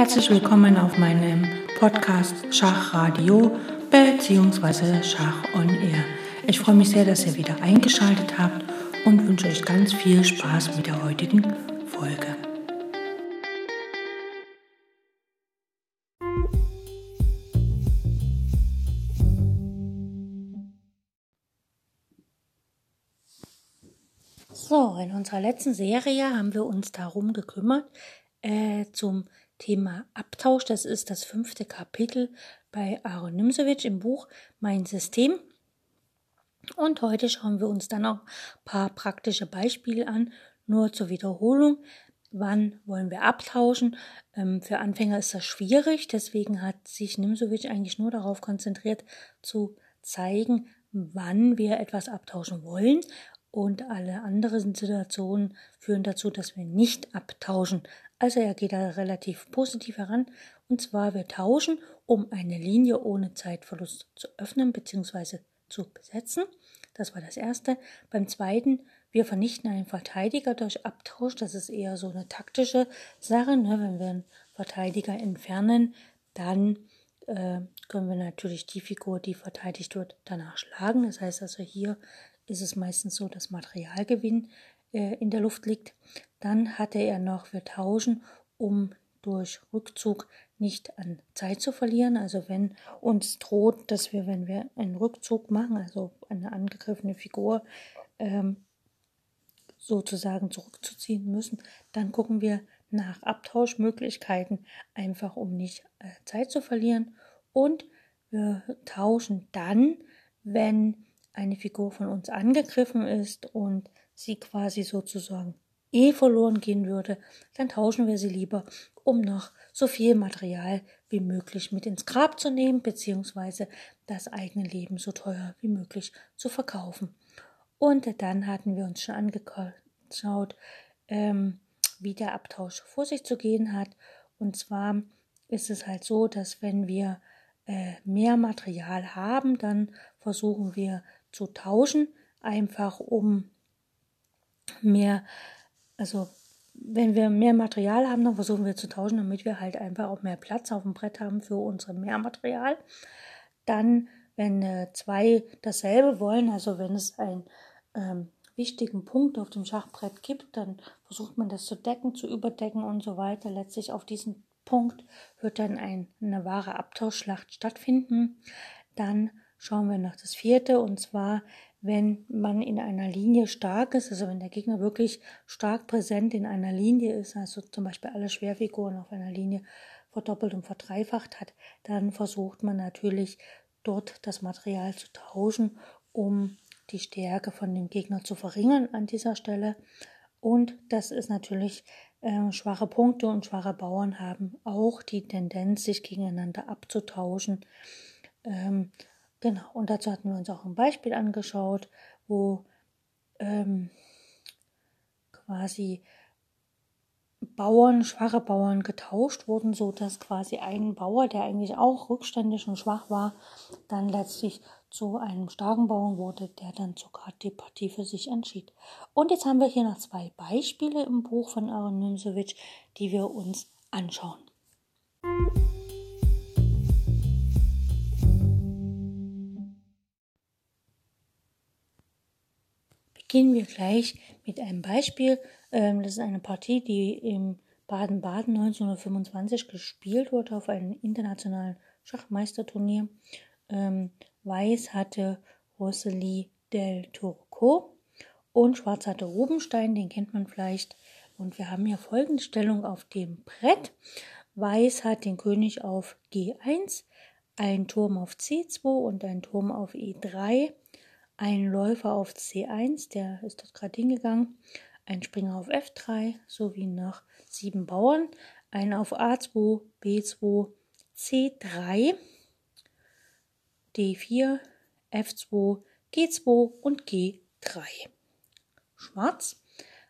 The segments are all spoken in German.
Herzlich willkommen auf meinem Podcast Schachradio bzw. Schach on Air. Ich freue mich sehr, dass ihr wieder eingeschaltet habt und wünsche euch ganz viel Spaß mit der heutigen Folge. So, in unserer letzten Serie haben wir uns darum gekümmert, äh, zum Thema Abtausch. Das ist das fünfte Kapitel bei Aaron Nimsewitsch im Buch Mein System. Und heute schauen wir uns dann auch ein paar praktische Beispiele an, nur zur Wiederholung. Wann wollen wir abtauschen? Ähm, für Anfänger ist das schwierig, deswegen hat sich Nimsewitsch eigentlich nur darauf konzentriert, zu zeigen, wann wir etwas abtauschen wollen und alle anderen Situationen führen dazu, dass wir nicht abtauschen. Also er geht da relativ positiv heran. Und zwar wir tauschen, um eine Linie ohne Zeitverlust zu öffnen bzw. zu besetzen. Das war das erste. Beim zweiten, wir vernichten einen Verteidiger durch Abtausch. Das ist eher so eine taktische Sache. Ne? Wenn wir einen Verteidiger entfernen, dann äh, können wir natürlich die Figur, die verteidigt wird, danach schlagen. Das heißt also hier ist es meistens so, dass Materialgewinn äh, in der Luft liegt. Dann hatte er noch, wir tauschen, um durch Rückzug nicht an Zeit zu verlieren. Also wenn uns droht, dass wir, wenn wir einen Rückzug machen, also eine angegriffene Figur ähm, sozusagen zurückzuziehen müssen, dann gucken wir nach Abtauschmöglichkeiten, einfach um nicht äh, Zeit zu verlieren. Und wir tauschen dann, wenn eine Figur von uns angegriffen ist und sie quasi sozusagen eh verloren gehen würde, dann tauschen wir sie lieber, um noch so viel Material wie möglich mit ins Grab zu nehmen, beziehungsweise das eigene Leben so teuer wie möglich zu verkaufen. Und dann hatten wir uns schon angeschaut, ähm, wie der Abtausch vor sich zu gehen hat. Und zwar ist es halt so, dass wenn wir äh, mehr Material haben, dann versuchen wir zu tauschen, einfach um mehr, also wenn wir mehr Material haben, dann versuchen wir zu tauschen, damit wir halt einfach auch mehr Platz auf dem Brett haben für unser Mehrmaterial. Dann, wenn äh, zwei dasselbe wollen, also wenn es einen ähm, wichtigen Punkt auf dem Schachbrett gibt, dann versucht man das zu decken, zu überdecken und so weiter. Letztlich auf diesen Punkt wird dann ein, eine wahre Abtauschschlacht stattfinden. Dann schauen wir noch das vierte und zwar wenn man in einer Linie stark ist, also wenn der Gegner wirklich stark präsent in einer Linie ist, also zum Beispiel alle Schwerfiguren auf einer Linie verdoppelt und verdreifacht hat, dann versucht man natürlich dort das Material zu tauschen, um die Stärke von dem Gegner zu verringern an dieser Stelle. Und das ist natürlich äh, schwache Punkte und schwache Bauern haben auch die Tendenz, sich gegeneinander abzutauschen. Ähm, Genau, und dazu hatten wir uns auch ein Beispiel angeschaut, wo ähm, quasi Bauern, schwache Bauern getauscht wurden, so dass quasi ein Bauer, der eigentlich auch rückständig und schwach war, dann letztlich zu einem starken Bauern wurde, der dann sogar die Partie für sich entschied. Und jetzt haben wir hier noch zwei Beispiele im Buch von Aaron Nimsewitsch, die wir uns anschauen. Beginnen wir gleich mit einem Beispiel. Ähm, das ist eine Partie, die im Baden-Baden 1925 gespielt wurde auf einem internationalen Schachmeisterturnier. Ähm, Weiß hatte Rosalie del Turco und Schwarz hatte Rubenstein, den kennt man vielleicht. Und wir haben hier folgende Stellung auf dem Brett. Weiß hat den König auf G1, ein Turm auf C2 und ein Turm auf E3 ein Läufer auf C1, der ist dort gerade hingegangen, ein Springer auf F3 sowie noch sieben Bauern, ein auf A2, B2, C3, D4, F2, G2 und G3. Schwarz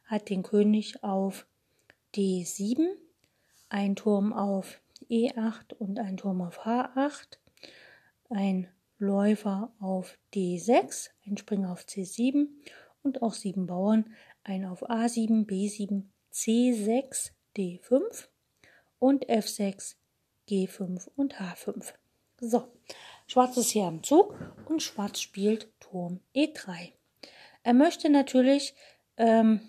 hat den König auf D7, ein Turm auf E8 und ein Turm auf H8, ein Läufer auf D6, ein Springer auf C7 und auch sieben Bauern, ein auf A7, B7, C6, D5 und F6, G5 und H5. So, Schwarz ist hier am Zug und Schwarz spielt Turm E3. Er möchte natürlich ähm,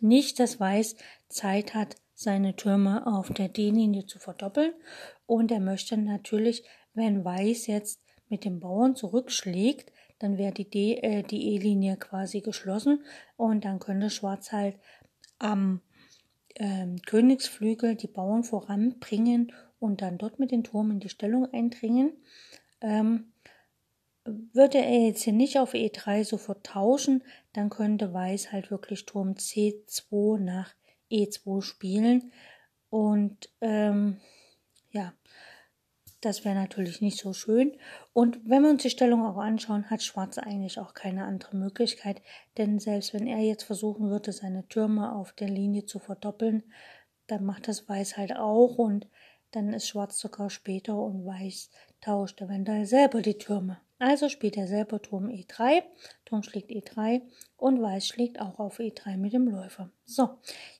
nicht, dass Weiß Zeit hat, seine Türme auf der D-Linie zu verdoppeln. Und er möchte natürlich, wenn Weiß jetzt mit dem Bauern zurückschlägt, dann wäre die äh, die E-Linie quasi geschlossen und dann könnte Schwarz halt am ähm, Königsflügel die Bauern voranbringen und dann dort mit den Turm in die Stellung eindringen. Ähm, würde er jetzt hier nicht auf E3 sofort tauschen, dann könnte Weiß halt wirklich Turm C2 nach E2 spielen. Und ähm, ja, das wäre natürlich nicht so schön. Und wenn wir uns die Stellung auch anschauen, hat Schwarz eigentlich auch keine andere Möglichkeit. Denn selbst wenn er jetzt versuchen würde, seine Türme auf der Linie zu verdoppeln, dann macht das Weiß halt auch. Und dann ist Schwarz sogar später und Weiß tauscht eventuell selber die Türme. Also spielt er selber Turm E3, Turm schlägt E3 und Weiß schlägt auch auf E3 mit dem Läufer. So,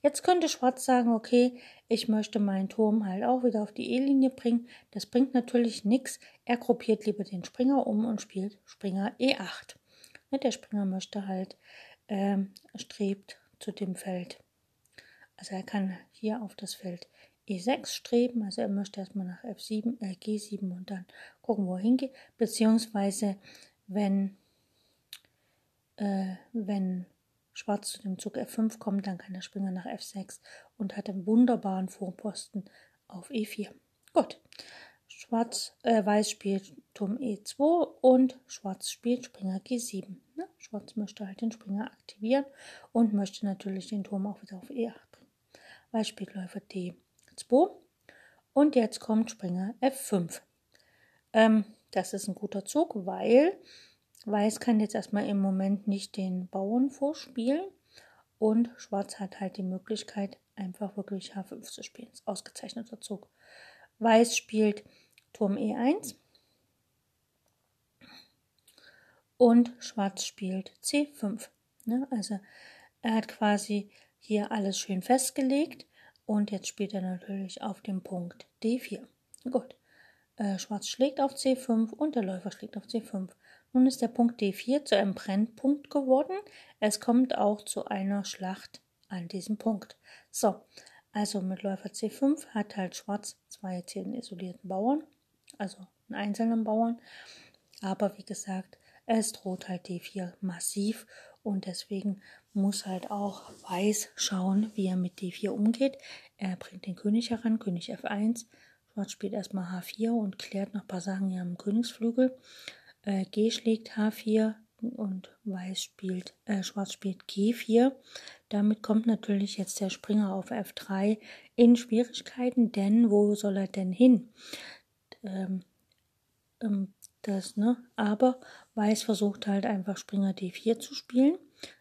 jetzt könnte Schwarz sagen, okay, ich möchte meinen Turm halt auch wieder auf die E-Linie bringen. Das bringt natürlich nichts. Er gruppiert lieber den Springer um und spielt Springer E8. Der Springer möchte halt, ähm, strebt zu dem Feld. Also er kann hier auf das Feld E6 streben, also er möchte erstmal nach F7, äh, G7 und dann gucken, wo er hingeht, beziehungsweise wenn, äh, wenn Schwarz zu dem Zug F5 kommt, dann kann der Springer nach F6 und hat einen wunderbaren Vorposten auf E4. Gut. Schwarz, äh, Weiß spielt Turm E2 und Schwarz spielt Springer G7. Ne? Schwarz möchte halt den Springer aktivieren und möchte natürlich den Turm auch wieder auf E8 bringen. Weiß spielt Läufer D 2. Und jetzt kommt Springer F5. Ähm, das ist ein guter Zug, weil Weiß kann jetzt erstmal im Moment nicht den Bauern vorspielen. Und Schwarz hat halt die Möglichkeit, einfach wirklich H5 zu spielen. Das ist ausgezeichneter Zug. Weiß spielt Turm E1. Und Schwarz spielt C5. Ne? Also er hat quasi hier alles schön festgelegt. Und jetzt spielt er natürlich auf dem Punkt D4. Gut. Äh, Schwarz schlägt auf C5 und der Läufer schlägt auf C5. Nun ist der Punkt D4 zu einem Brennpunkt geworden. Es kommt auch zu einer Schlacht an diesem Punkt. So, also mit Läufer C5 hat halt Schwarz zwei einen isolierten Bauern, also einen einzelnen Bauern. Aber wie gesagt, es droht halt D4 massiv und deswegen muss halt auch Weiß schauen, wie er mit D4 umgeht. Er bringt den König heran, König F1. Schwarz spielt erstmal H4 und klärt noch ein paar Sachen hier am Königsflügel. Äh, G schlägt H4 und Weiß spielt, äh, Schwarz spielt G4. Damit kommt natürlich jetzt der Springer auf F3 in Schwierigkeiten, denn wo soll er denn hin? Ähm, ähm, das, ne? Aber Weiß versucht halt einfach Springer D4 zu spielen.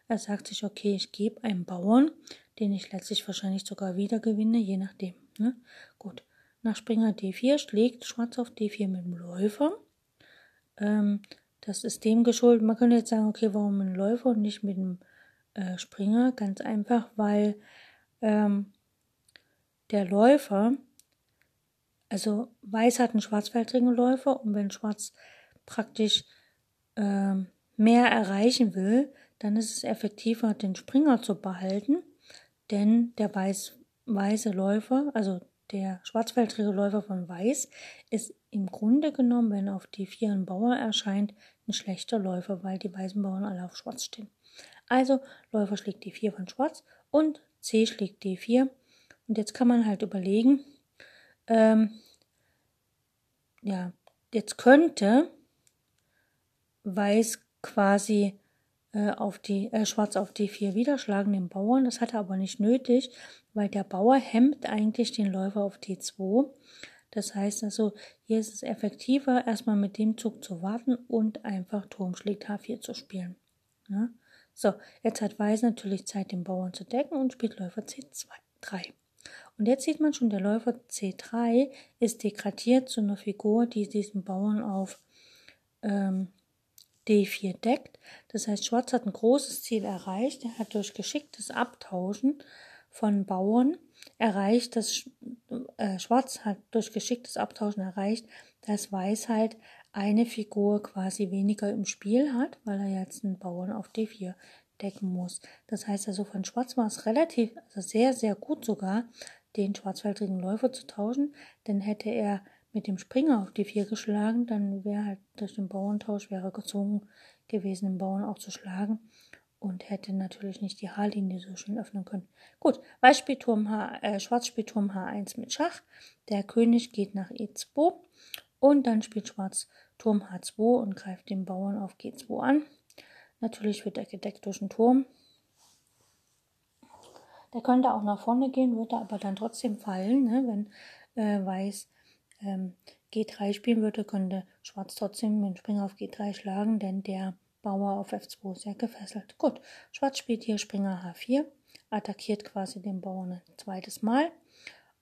Er sagt sich, okay, ich gebe einen Bauern, den ich letztlich wahrscheinlich sogar wieder gewinne, je nachdem. Ne? Gut. Nach Springer D4 schlägt Schwarz auf D4 mit dem Läufer. Ähm, das ist dem geschuldet. Man könnte jetzt sagen, okay, warum dem Läufer und nicht mit dem äh, Springer? Ganz einfach, weil ähm, der Läufer, also Weiß hat einen schwarzfeldrigen Läufer und wenn Schwarz praktisch ähm, mehr erreichen will, dann ist es effektiver, den Springer zu behalten, denn der weiß, weiße Läufer, also der schwarzfeldrige Läufer von Weiß, ist im Grunde genommen, wenn auf die 4 ein Bauer erscheint, ein schlechter Läufer, weil die weißen Bauern alle auf Schwarz stehen. Also Läufer schlägt D4 von Schwarz und C schlägt D4. Und jetzt kann man halt überlegen, ähm, ja, jetzt könnte Weiß quasi auf die, äh, Schwarz auf D4 wieder schlagen, den Bauern. Das hat er aber nicht nötig, weil der Bauer hemmt eigentlich den Läufer auf D2. Das heißt also, hier ist es effektiver, erstmal mit dem Zug zu warten und einfach Turm schlägt H4 zu spielen. Ja? So, jetzt hat Weiß natürlich Zeit, den Bauern zu decken und spielt Läufer C2, 3. Und jetzt sieht man schon, der Läufer C3 ist degradiert zu einer Figur, die diesen Bauern auf ähm, D4 deckt. Das heißt, Schwarz hat ein großes Ziel erreicht. Er hat durch geschicktes Abtauschen von Bauern erreicht, dass äh, Schwarz hat durch geschicktes Abtauschen erreicht, dass Weiß halt eine Figur quasi weniger im Spiel hat, weil er jetzt einen Bauern auf D4 decken muss. Das heißt also, von Schwarz war es relativ, also sehr, sehr gut sogar, den schwarzwäldigen Läufer zu tauschen, denn hätte er mit dem Springer auf die 4 geschlagen, dann wäre halt durch den Bauerntausch wäre gezwungen gewesen, den Bauern auch zu schlagen und hätte natürlich nicht die H-Linie so schön öffnen können. Gut, Weiß spielt Turm H, äh, Schwarz spielt Turm H1 mit Schach. Der König geht nach E2 und dann spielt Schwarz Turm H2 und greift den Bauern auf G2 an. Natürlich wird er gedeckt durch den Turm. Der könnte auch nach vorne gehen, würde aber dann trotzdem fallen, ne? wenn äh, Weiß ähm, G3 spielen würde, könnte Schwarz trotzdem den Springer auf G3 schlagen, denn der Bauer auf F2 ist ja gefesselt. Gut, Schwarz spielt hier Springer H4, attackiert quasi den Bauern ein zweites Mal.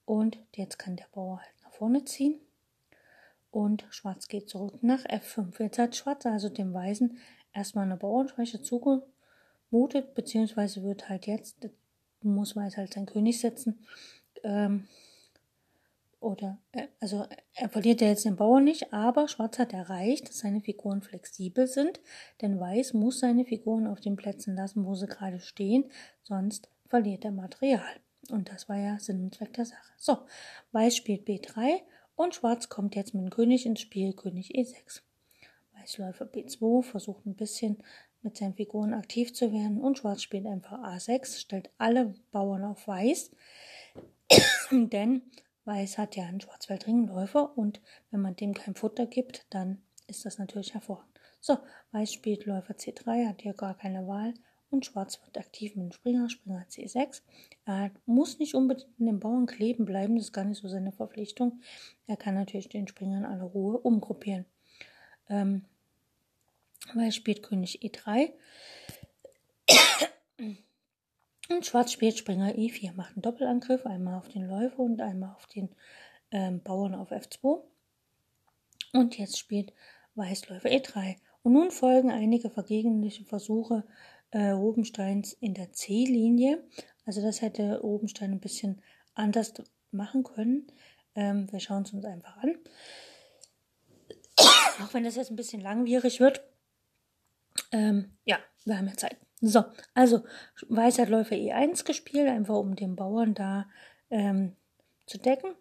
Und jetzt kann der Bauer halt nach vorne ziehen. Und Schwarz geht zurück nach F5. Jetzt hat Schwarz also dem Weißen erstmal eine Bauernschwäche zugemutet, beziehungsweise wird halt jetzt, muss Weiß halt sein König setzen, ähm, oder äh, also er verliert ja jetzt den Bauern nicht, aber Schwarz hat erreicht, dass seine Figuren flexibel sind, denn Weiß muss seine Figuren auf den Plätzen lassen, wo sie gerade stehen, sonst verliert er Material. Und das war ja Sinn und Zweck der Sache. So, Weiß spielt B3 und Schwarz kommt jetzt mit dem König ins Spiel, König E6. Weißläufer B2 versucht ein bisschen mit seinen Figuren aktiv zu werden und Schwarz spielt einfach A6, stellt alle Bauern auf Weiß, denn Weiß hat ja einen Schwarzwaldringläufer und wenn man dem kein Futter gibt, dann ist das natürlich hervorragend. So, Weiß spielt Läufer C3, hat hier gar keine Wahl und Schwarz wird aktiv mit dem Springer, Springer C6. Er muss nicht unbedingt in den Bauern kleben bleiben, das ist gar nicht so seine Verpflichtung. Er kann natürlich den Springer in aller Ruhe umgruppieren. Ähm, Weiß spielt König E3. Und Schwarz spielt Springer E4, macht einen Doppelangriff, einmal auf den Läufer und einmal auf den ähm, Bauern auf F2. Und jetzt spielt Weiß Läufer E3. Und nun folgen einige vergegenliche Versuche äh, Rubensteins in der C-Linie. Also das hätte Rubenstein ein bisschen anders machen können. Ähm, wir schauen es uns einfach an. Auch wenn das jetzt ein bisschen langwierig wird. Ähm, ja, wir haben ja Zeit. So, also Weiß hat Läufer E1 gespielt, einfach um den Bauern da ähm, zu decken.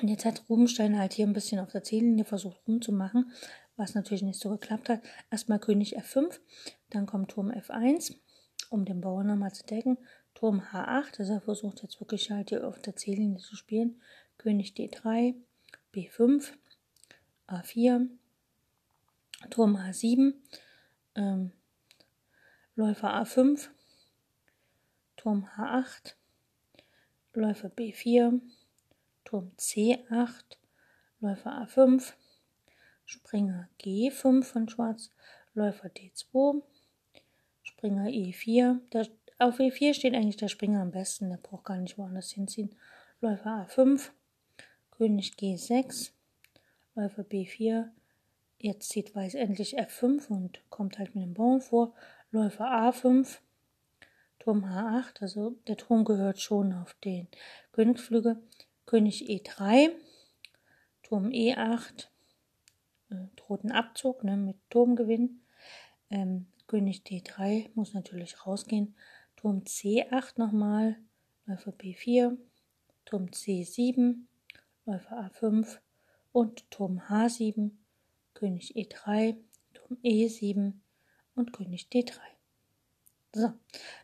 Und jetzt hat Rubenstein halt hier ein bisschen auf der Ziellinie versucht rumzumachen, was natürlich nicht so geklappt hat. Erstmal König F5, dann kommt Turm F1, um den Bauern nochmal zu decken. Turm H8, also er versucht jetzt wirklich halt hier auf der Ziellinie zu spielen. König D3, B5, A4, Turm H7, ähm, Läufer A5, Turm H8, Läufer B4, Turm C8, Läufer A5, Springer G5 von Schwarz, Läufer D2, Springer E4. Der, auf E4 steht eigentlich der Springer am besten, der braucht gar nicht woanders hinziehen. Läufer A5, König G6, Läufer B4. Jetzt zieht Weiß endlich F5 und kommt halt mit dem Bauern vor. Läufer A5, Turm H8, also der Turm gehört schon auf den Königsflügel, König E3, Turm E8, äh, droht ein Abzug ne, mit Turmgewinn, ähm, König D3 muss natürlich rausgehen, Turm C8 nochmal, Läufer B4, Turm C7, Läufer A5 und Turm H7, König E3, Turm E7, und König D3. So,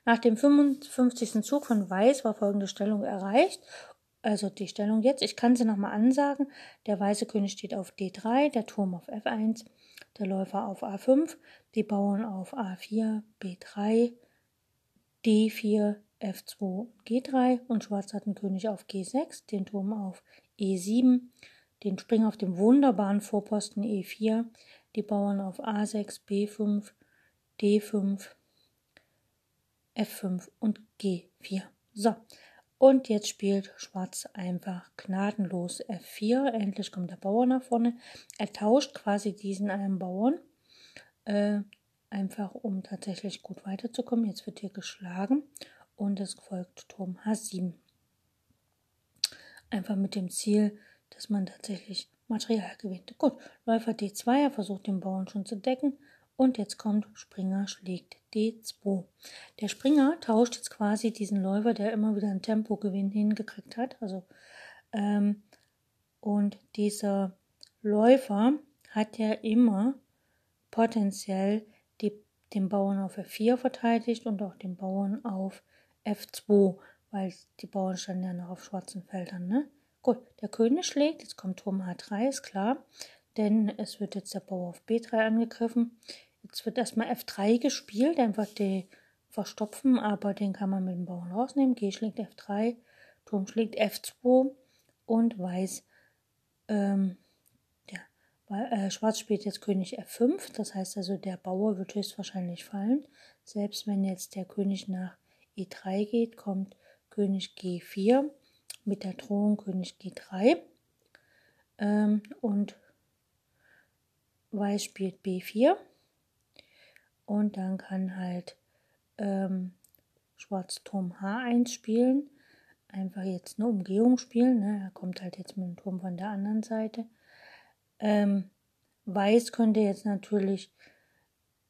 nach dem 55. Zug von Weiß war folgende Stellung erreicht. Also die Stellung jetzt, ich kann sie nochmal ansagen. Der weiße König steht auf D3, der Turm auf F1, der Läufer auf A5, die Bauern auf A4, B3, D4, F2, G3 und Schwarz hat einen König auf G6, den Turm auf E7, den Springer auf dem wunderbaren Vorposten E4, die Bauern auf A6, B5, D5, F5 und G4. So, und jetzt spielt Schwarz einfach gnadenlos F4. Endlich kommt der Bauer nach vorne. Er tauscht quasi diesen einen Bauern, äh, einfach um tatsächlich gut weiterzukommen. Jetzt wird hier geschlagen und es folgt Turm H7. einfach mit dem Ziel, dass man tatsächlich Material gewinnt. Gut, Läufer D2, er versucht den Bauern schon zu decken und jetzt kommt Springer schlägt D2. Der Springer tauscht jetzt quasi diesen Läufer, der immer wieder einen Tempogewinn hingekriegt hat. Also, ähm, und dieser Läufer hat ja immer potenziell die, den Bauern auf F4 verteidigt und auch den Bauern auf F2, weil die Bauern standen ja noch auf schwarzen Feldern. Ne? Gut, der König schlägt, jetzt kommt Turm H3, ist klar, denn es wird jetzt der Bauer auf B3 angegriffen. Jetzt wird erstmal F3 gespielt, einfach die verstopfen, aber den kann man mit dem Bauern rausnehmen. G schlägt F3, Turm schlägt F2 und Weiß, ähm, ja, äh, Schwarz spielt jetzt König F5, das heißt also der Bauer wird höchstwahrscheinlich fallen. Selbst wenn jetzt der König nach E3 geht, kommt König G4 mit der Drohung König G3 ähm, und Weiß spielt B4 und dann kann halt ähm, Schwarz Turm H1 spielen. Einfach jetzt eine Umgehung spielen. Ne? Er kommt halt jetzt mit dem Turm von der anderen Seite. Ähm, Weiß könnte jetzt natürlich,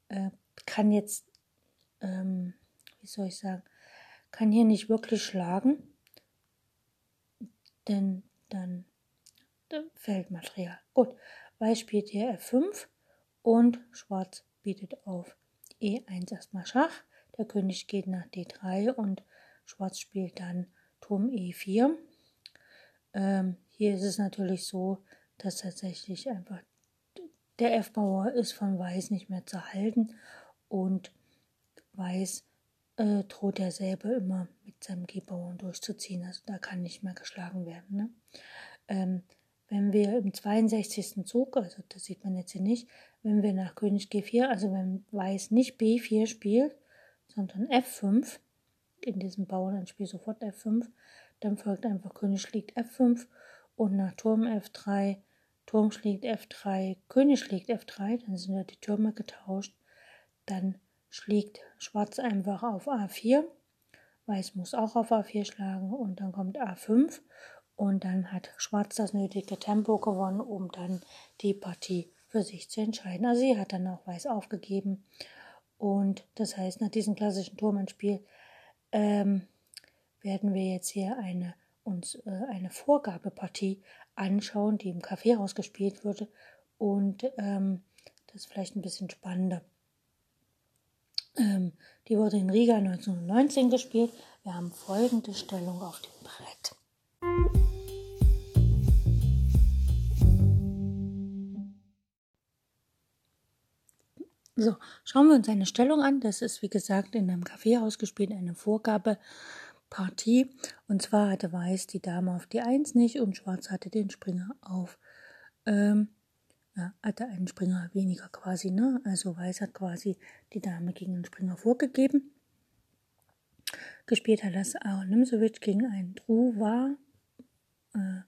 äh, kann jetzt, ähm, wie soll ich sagen, kann hier nicht wirklich schlagen, denn dann fällt Material. Gut, Weiß spielt hier F5 und Schwarz bietet auf E1 erstmal Schach. Der König geht nach D3 und Schwarz spielt dann Turm E4. Ähm, hier ist es natürlich so, dass tatsächlich einfach der F-Bauer ist von Weiß nicht mehr zu halten und Weiß äh, droht derselbe immer mit seinem G-Bauern durchzuziehen. Also da kann nicht mehr geschlagen werden. Ne? Ähm, wenn wir im 62. Zug, also das sieht man jetzt hier nicht, wenn wir nach König G4, also wenn Weiß nicht B4 spielt, sondern F5, in diesem Bauern dann spielt sofort F5, dann folgt einfach König schlägt F5 und nach Turm F3, Turm schlägt F3, König schlägt F3, dann sind ja die Türme getauscht, dann schlägt Schwarz einfach auf A4, Weiß muss auch auf A4 schlagen und dann kommt A5 und dann hat Schwarz das nötige Tempo gewonnen, um dann die Partie für sich zu entscheiden. Also sie hat dann auch Weiß aufgegeben. Und das heißt, nach diesem klassischen Turmannspiel ähm, werden wir jetzt hier eine, uns äh, eine Vorgabepartie anschauen, die im Kaffeehaus gespielt wurde. Und ähm, das ist vielleicht ein bisschen spannender. Ähm, die wurde in Riga 1919 gespielt. Wir haben folgende Stellung auf dem Brett. So, schauen wir uns eine Stellung an. Das ist, wie gesagt, in einem Kaffeehaus gespielt, eine Vorgabepartie. Und zwar hatte Weiß die Dame auf die Eins nicht und Schwarz hatte den Springer auf, ähm, ja, hatte einen Springer weniger quasi, ne? Also Weiß hat quasi die Dame gegen den Springer vorgegeben. Gespielt hat das Aaron Nimsewitsch gegen einen Druwa, äh,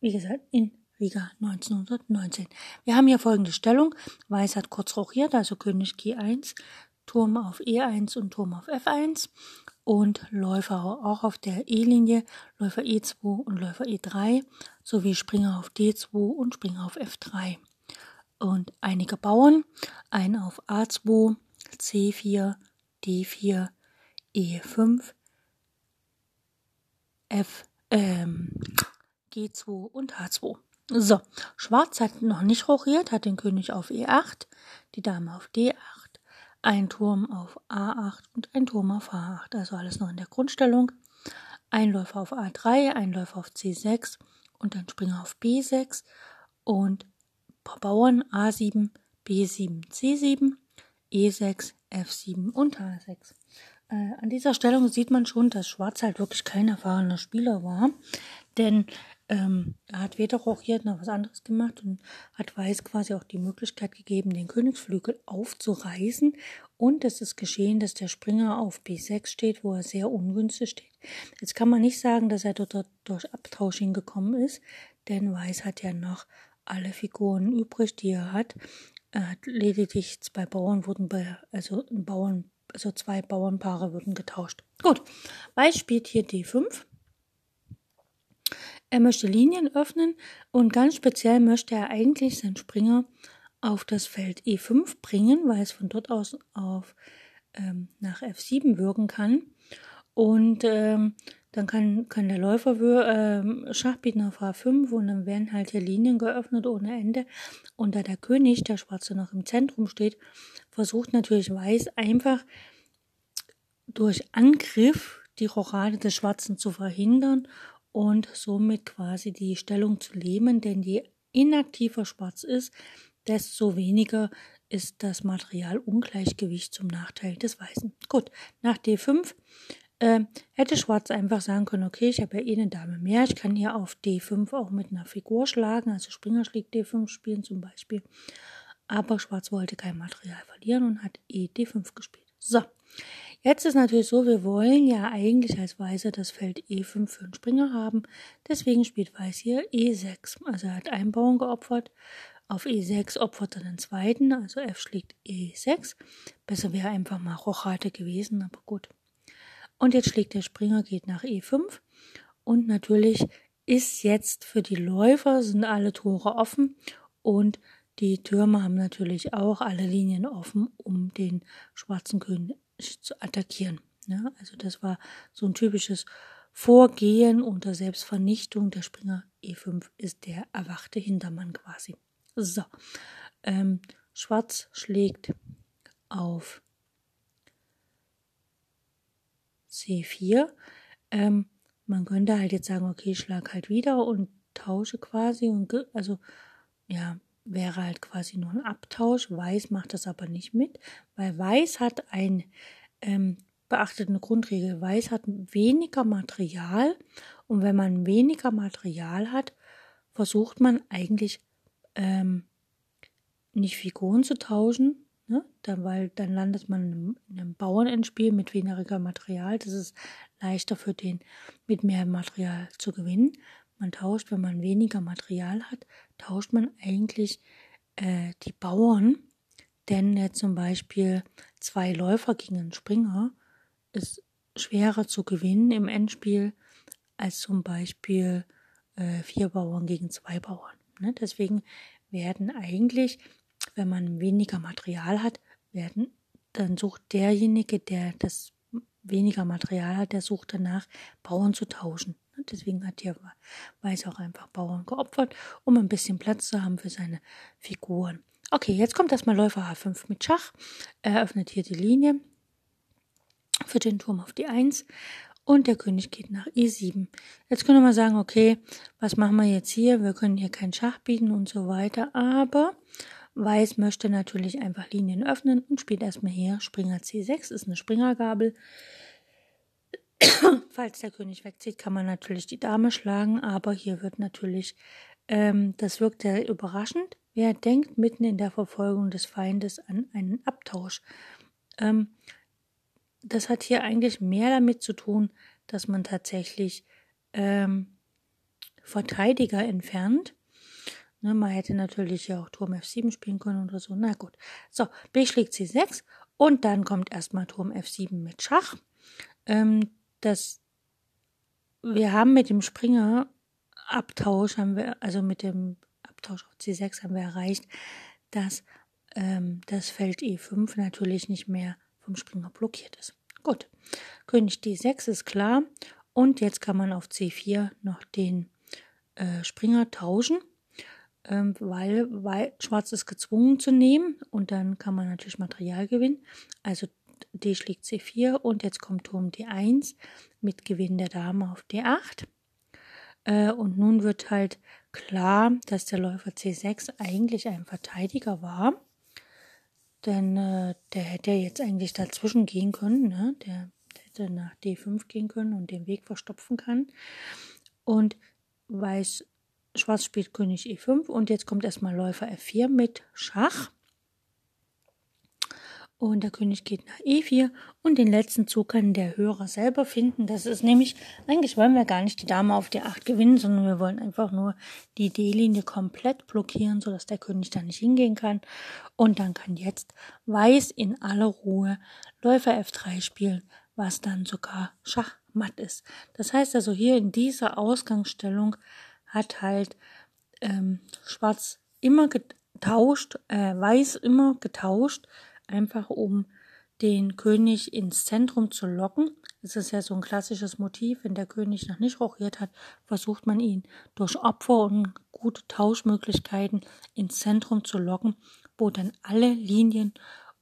wie gesagt, in Riga 1919. Wir haben hier folgende Stellung. Weiß hat kurz rochiert, also König G1, Turm auf E1 und Turm auf F1 und Läufer auch auf der E-Linie, Läufer E2 und Läufer E3 sowie Springer auf D2 und Springer auf F3. Und einige Bauern, ein auf A2, C4, D4, E5, F, ähm, G2 und H2. So, Schwarz hat noch nicht rochiert, hat den König auf E8, die Dame auf D8, ein Turm auf A8 und ein Turm auf H8. Also alles noch in der Grundstellung. Ein Läufer auf A3, ein Läufer auf C6 und ein Springer auf B6 und Bauern A7, B7, C7, E6, F7 und H6. Äh, an dieser Stellung sieht man schon, dass Schwarz halt wirklich kein erfahrener Spieler war, denn ähm, er hat weder rochiert noch was anderes gemacht und hat Weiß quasi auch die Möglichkeit gegeben, den Königsflügel aufzureißen. Und es ist geschehen, dass der Springer auf B6 steht, wo er sehr ungünstig steht. Jetzt kann man nicht sagen, dass er dort durch Abtausch hingekommen ist, denn Weiß hat ja noch alle Figuren übrig, die er hat. Er hat lediglich zwei Bauern wurden bei, also Bauern, also zwei Bauernpaare wurden getauscht. Gut, Weiß spielt hier D5 Er möchte Linien öffnen und ganz speziell möchte er eigentlich seinen Springer auf das Feld E5 bringen, weil es von dort aus auf ähm, nach F7 wirken kann. Und ähm, dann kann, kann der Läufer ähm, Schach bieten auf H5 und dann werden halt hier Linien geöffnet ohne Ende. Und da der König, der Schwarze, noch im Zentrum steht, versucht natürlich Weiß einfach durch Angriff die Rochade des Schwarzen zu verhindern und somit quasi die Stellung zu lähmen, denn je inaktiver Schwarz ist, desto weniger ist das Materialungleichgewicht zum Nachteil des Weißen. Gut, nach D5 äh, hätte Schwarz einfach sagen können, okay, ich habe ja eh eine Dame mehr, ich kann hier auf D5 auch mit einer Figur schlagen, also Springer schlägt D5 spielen zum Beispiel. Aber Schwarz wollte kein Material verlieren und hat e D5 gespielt. So, jetzt ist natürlich so, wir wollen ja eigentlich als Weißer das Feld E5 für den Springer haben. Deswegen spielt Weiß hier E6. Also er hat einen Bauern geopfert. Auf E6 opfert er den zweiten, also F schlägt E6. Besser wäre einfach mal Rochade gewesen, aber gut. Und jetzt schlägt der Springer, geht nach E5. Und natürlich ist jetzt für die Läufer sind alle Tore offen und die Türme haben natürlich auch alle Linien offen, um den schwarzen König zu attackieren. Ja, also das war so ein typisches Vorgehen unter Selbstvernichtung. Der Springer E5 ist der erwachte Hintermann quasi. So, ähm, Schwarz schlägt auf C4. Ähm, man könnte halt jetzt sagen, okay, schlag halt wieder und tausche quasi und also ja, wäre halt quasi nur ein Abtausch. Weiß macht das aber nicht mit, weil Weiß hat ein ähm, beachtet eine Grundregel. Weiß hat weniger Material und wenn man weniger Material hat, versucht man eigentlich ähm, nicht Figuren zu tauschen, Ne? Dann, weil dann landet man in einem Bauernendspiel mit weniger Material. Das ist leichter für den mit mehr Material zu gewinnen. Man tauscht, wenn man weniger Material hat, tauscht man eigentlich äh, die Bauern. Denn äh, zum Beispiel zwei Läufer gegen einen Springer ist schwerer zu gewinnen im Endspiel als zum Beispiel äh, vier Bauern gegen zwei Bauern. Ne? Deswegen werden eigentlich wenn man weniger Material hat, werden, dann sucht derjenige, der das weniger Material hat, der sucht danach, Bauern zu tauschen. Deswegen hat hier Weiß auch einfach Bauern geopfert, um ein bisschen Platz zu haben für seine Figuren. Okay, jetzt kommt erstmal Läufer H5 mit Schach. Er öffnet hier die Linie für den Turm auf die 1 und der König geht nach E7. Jetzt können wir mal sagen, okay, was machen wir jetzt hier? Wir können hier keinen Schach bieten und so weiter, aber Weiß möchte natürlich einfach Linien öffnen und spielt erstmal hier Springer C6, ist eine Springergabel. Falls der König wegzieht, kann man natürlich die Dame schlagen, aber hier wird natürlich, ähm, das wirkt sehr überraschend. Wer denkt mitten in der Verfolgung des Feindes an einen Abtausch? Ähm, das hat hier eigentlich mehr damit zu tun, dass man tatsächlich ähm, Verteidiger entfernt Ne, man hätte natürlich ja auch Turm F7 spielen können oder so. Na gut. So, B schlägt C6 und dann kommt erstmal Turm F7 mit Schach. Ähm, das, wir haben mit dem Springer Abtausch, haben wir, also mit dem Abtausch auf C6 haben wir erreicht, dass ähm, das Feld E5 natürlich nicht mehr vom Springer blockiert ist. Gut. König D6 ist klar. Und jetzt kann man auf C4 noch den äh, Springer tauschen ähm, weil, weil Schwarz ist gezwungen zu nehmen und dann kann man natürlich Material gewinnen. Also D schlägt C4 und jetzt kommt Turm D1 mit Gewinn der Dame auf D8. Äh, und nun wird halt klar, dass der Läufer C6 eigentlich ein Verteidiger war. Denn äh, der hätte jetzt eigentlich dazwischen gehen können. Ne? Der, der hätte nach D5 gehen können und den Weg verstopfen kann. Und Weiß Schwarz spielt König E5 und jetzt kommt erstmal Läufer F4 mit Schach. Und der König geht nach E4 und den letzten Zug kann der Hörer selber finden. Das ist nämlich, eigentlich wollen wir gar nicht die Dame auf D8 gewinnen, sondern wir wollen einfach nur die D-Linie komplett blockieren, sodass der König da nicht hingehen kann. Und dann kann jetzt Weiß in aller Ruhe Läufer F3 spielen, was dann sogar Schach matt ist. Das heißt also hier in dieser Ausgangsstellung hat halt ähm, Schwarz immer getauscht, äh, Weiß immer getauscht, einfach um den König ins Zentrum zu locken. Das ist ja so ein klassisches Motiv, wenn der König noch nicht rochiert hat, versucht man ihn durch Opfer und gute Tauschmöglichkeiten ins Zentrum zu locken, wo dann alle Linien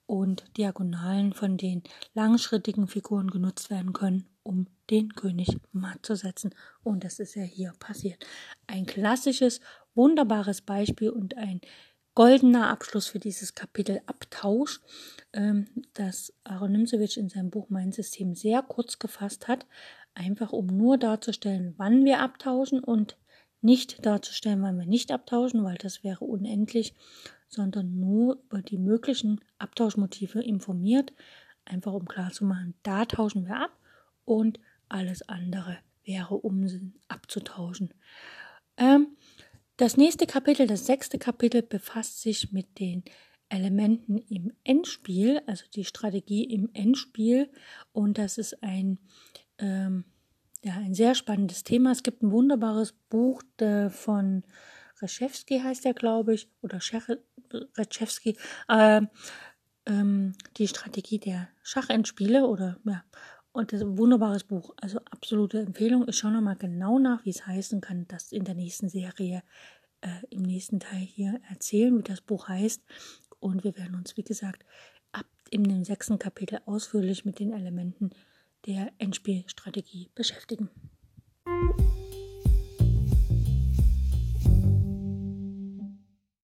und Diagonalen von den langschrittigen Figuren genutzt werden können, um den König matt zu setzen. Und das ist ja hier passiert. Ein klassisches, wunderbares Beispiel und ein goldener Abschluss für dieses Kapitel Abtausch, ähm, das Aaron Nimzowitsch in seinem Buch Mein System sehr kurz gefasst hat, einfach um nur darzustellen, wann wir abtauschen und nicht darzustellen, wann wir nicht abtauschen, weil das wäre unendlich, sondern nur über die möglichen Abtauschmotive informiert, einfach um klarzumachen, da tauschen wir ab und alles andere wäre Unsinn abzutauschen. Ähm, das nächste Kapitel, das sechste Kapitel, befasst sich mit den Elementen im Endspiel, also die Strategie im Endspiel. Und das ist ein, ähm, ja, ein sehr spannendes Thema. Es gibt ein wunderbares Buch äh, von Reschewski, heißt er, glaube ich, oder Reschewski, äh, ähm, die Strategie der Schachendspiele oder ja, und das ist ein wunderbares Buch. Also absolute Empfehlung. Ich schaue nochmal genau nach, wie es heißen kann, das in der nächsten Serie, äh, im nächsten Teil hier erzählen, wie das Buch heißt. Und wir werden uns, wie gesagt, ab in dem sechsten Kapitel ausführlich mit den Elementen der Endspielstrategie beschäftigen.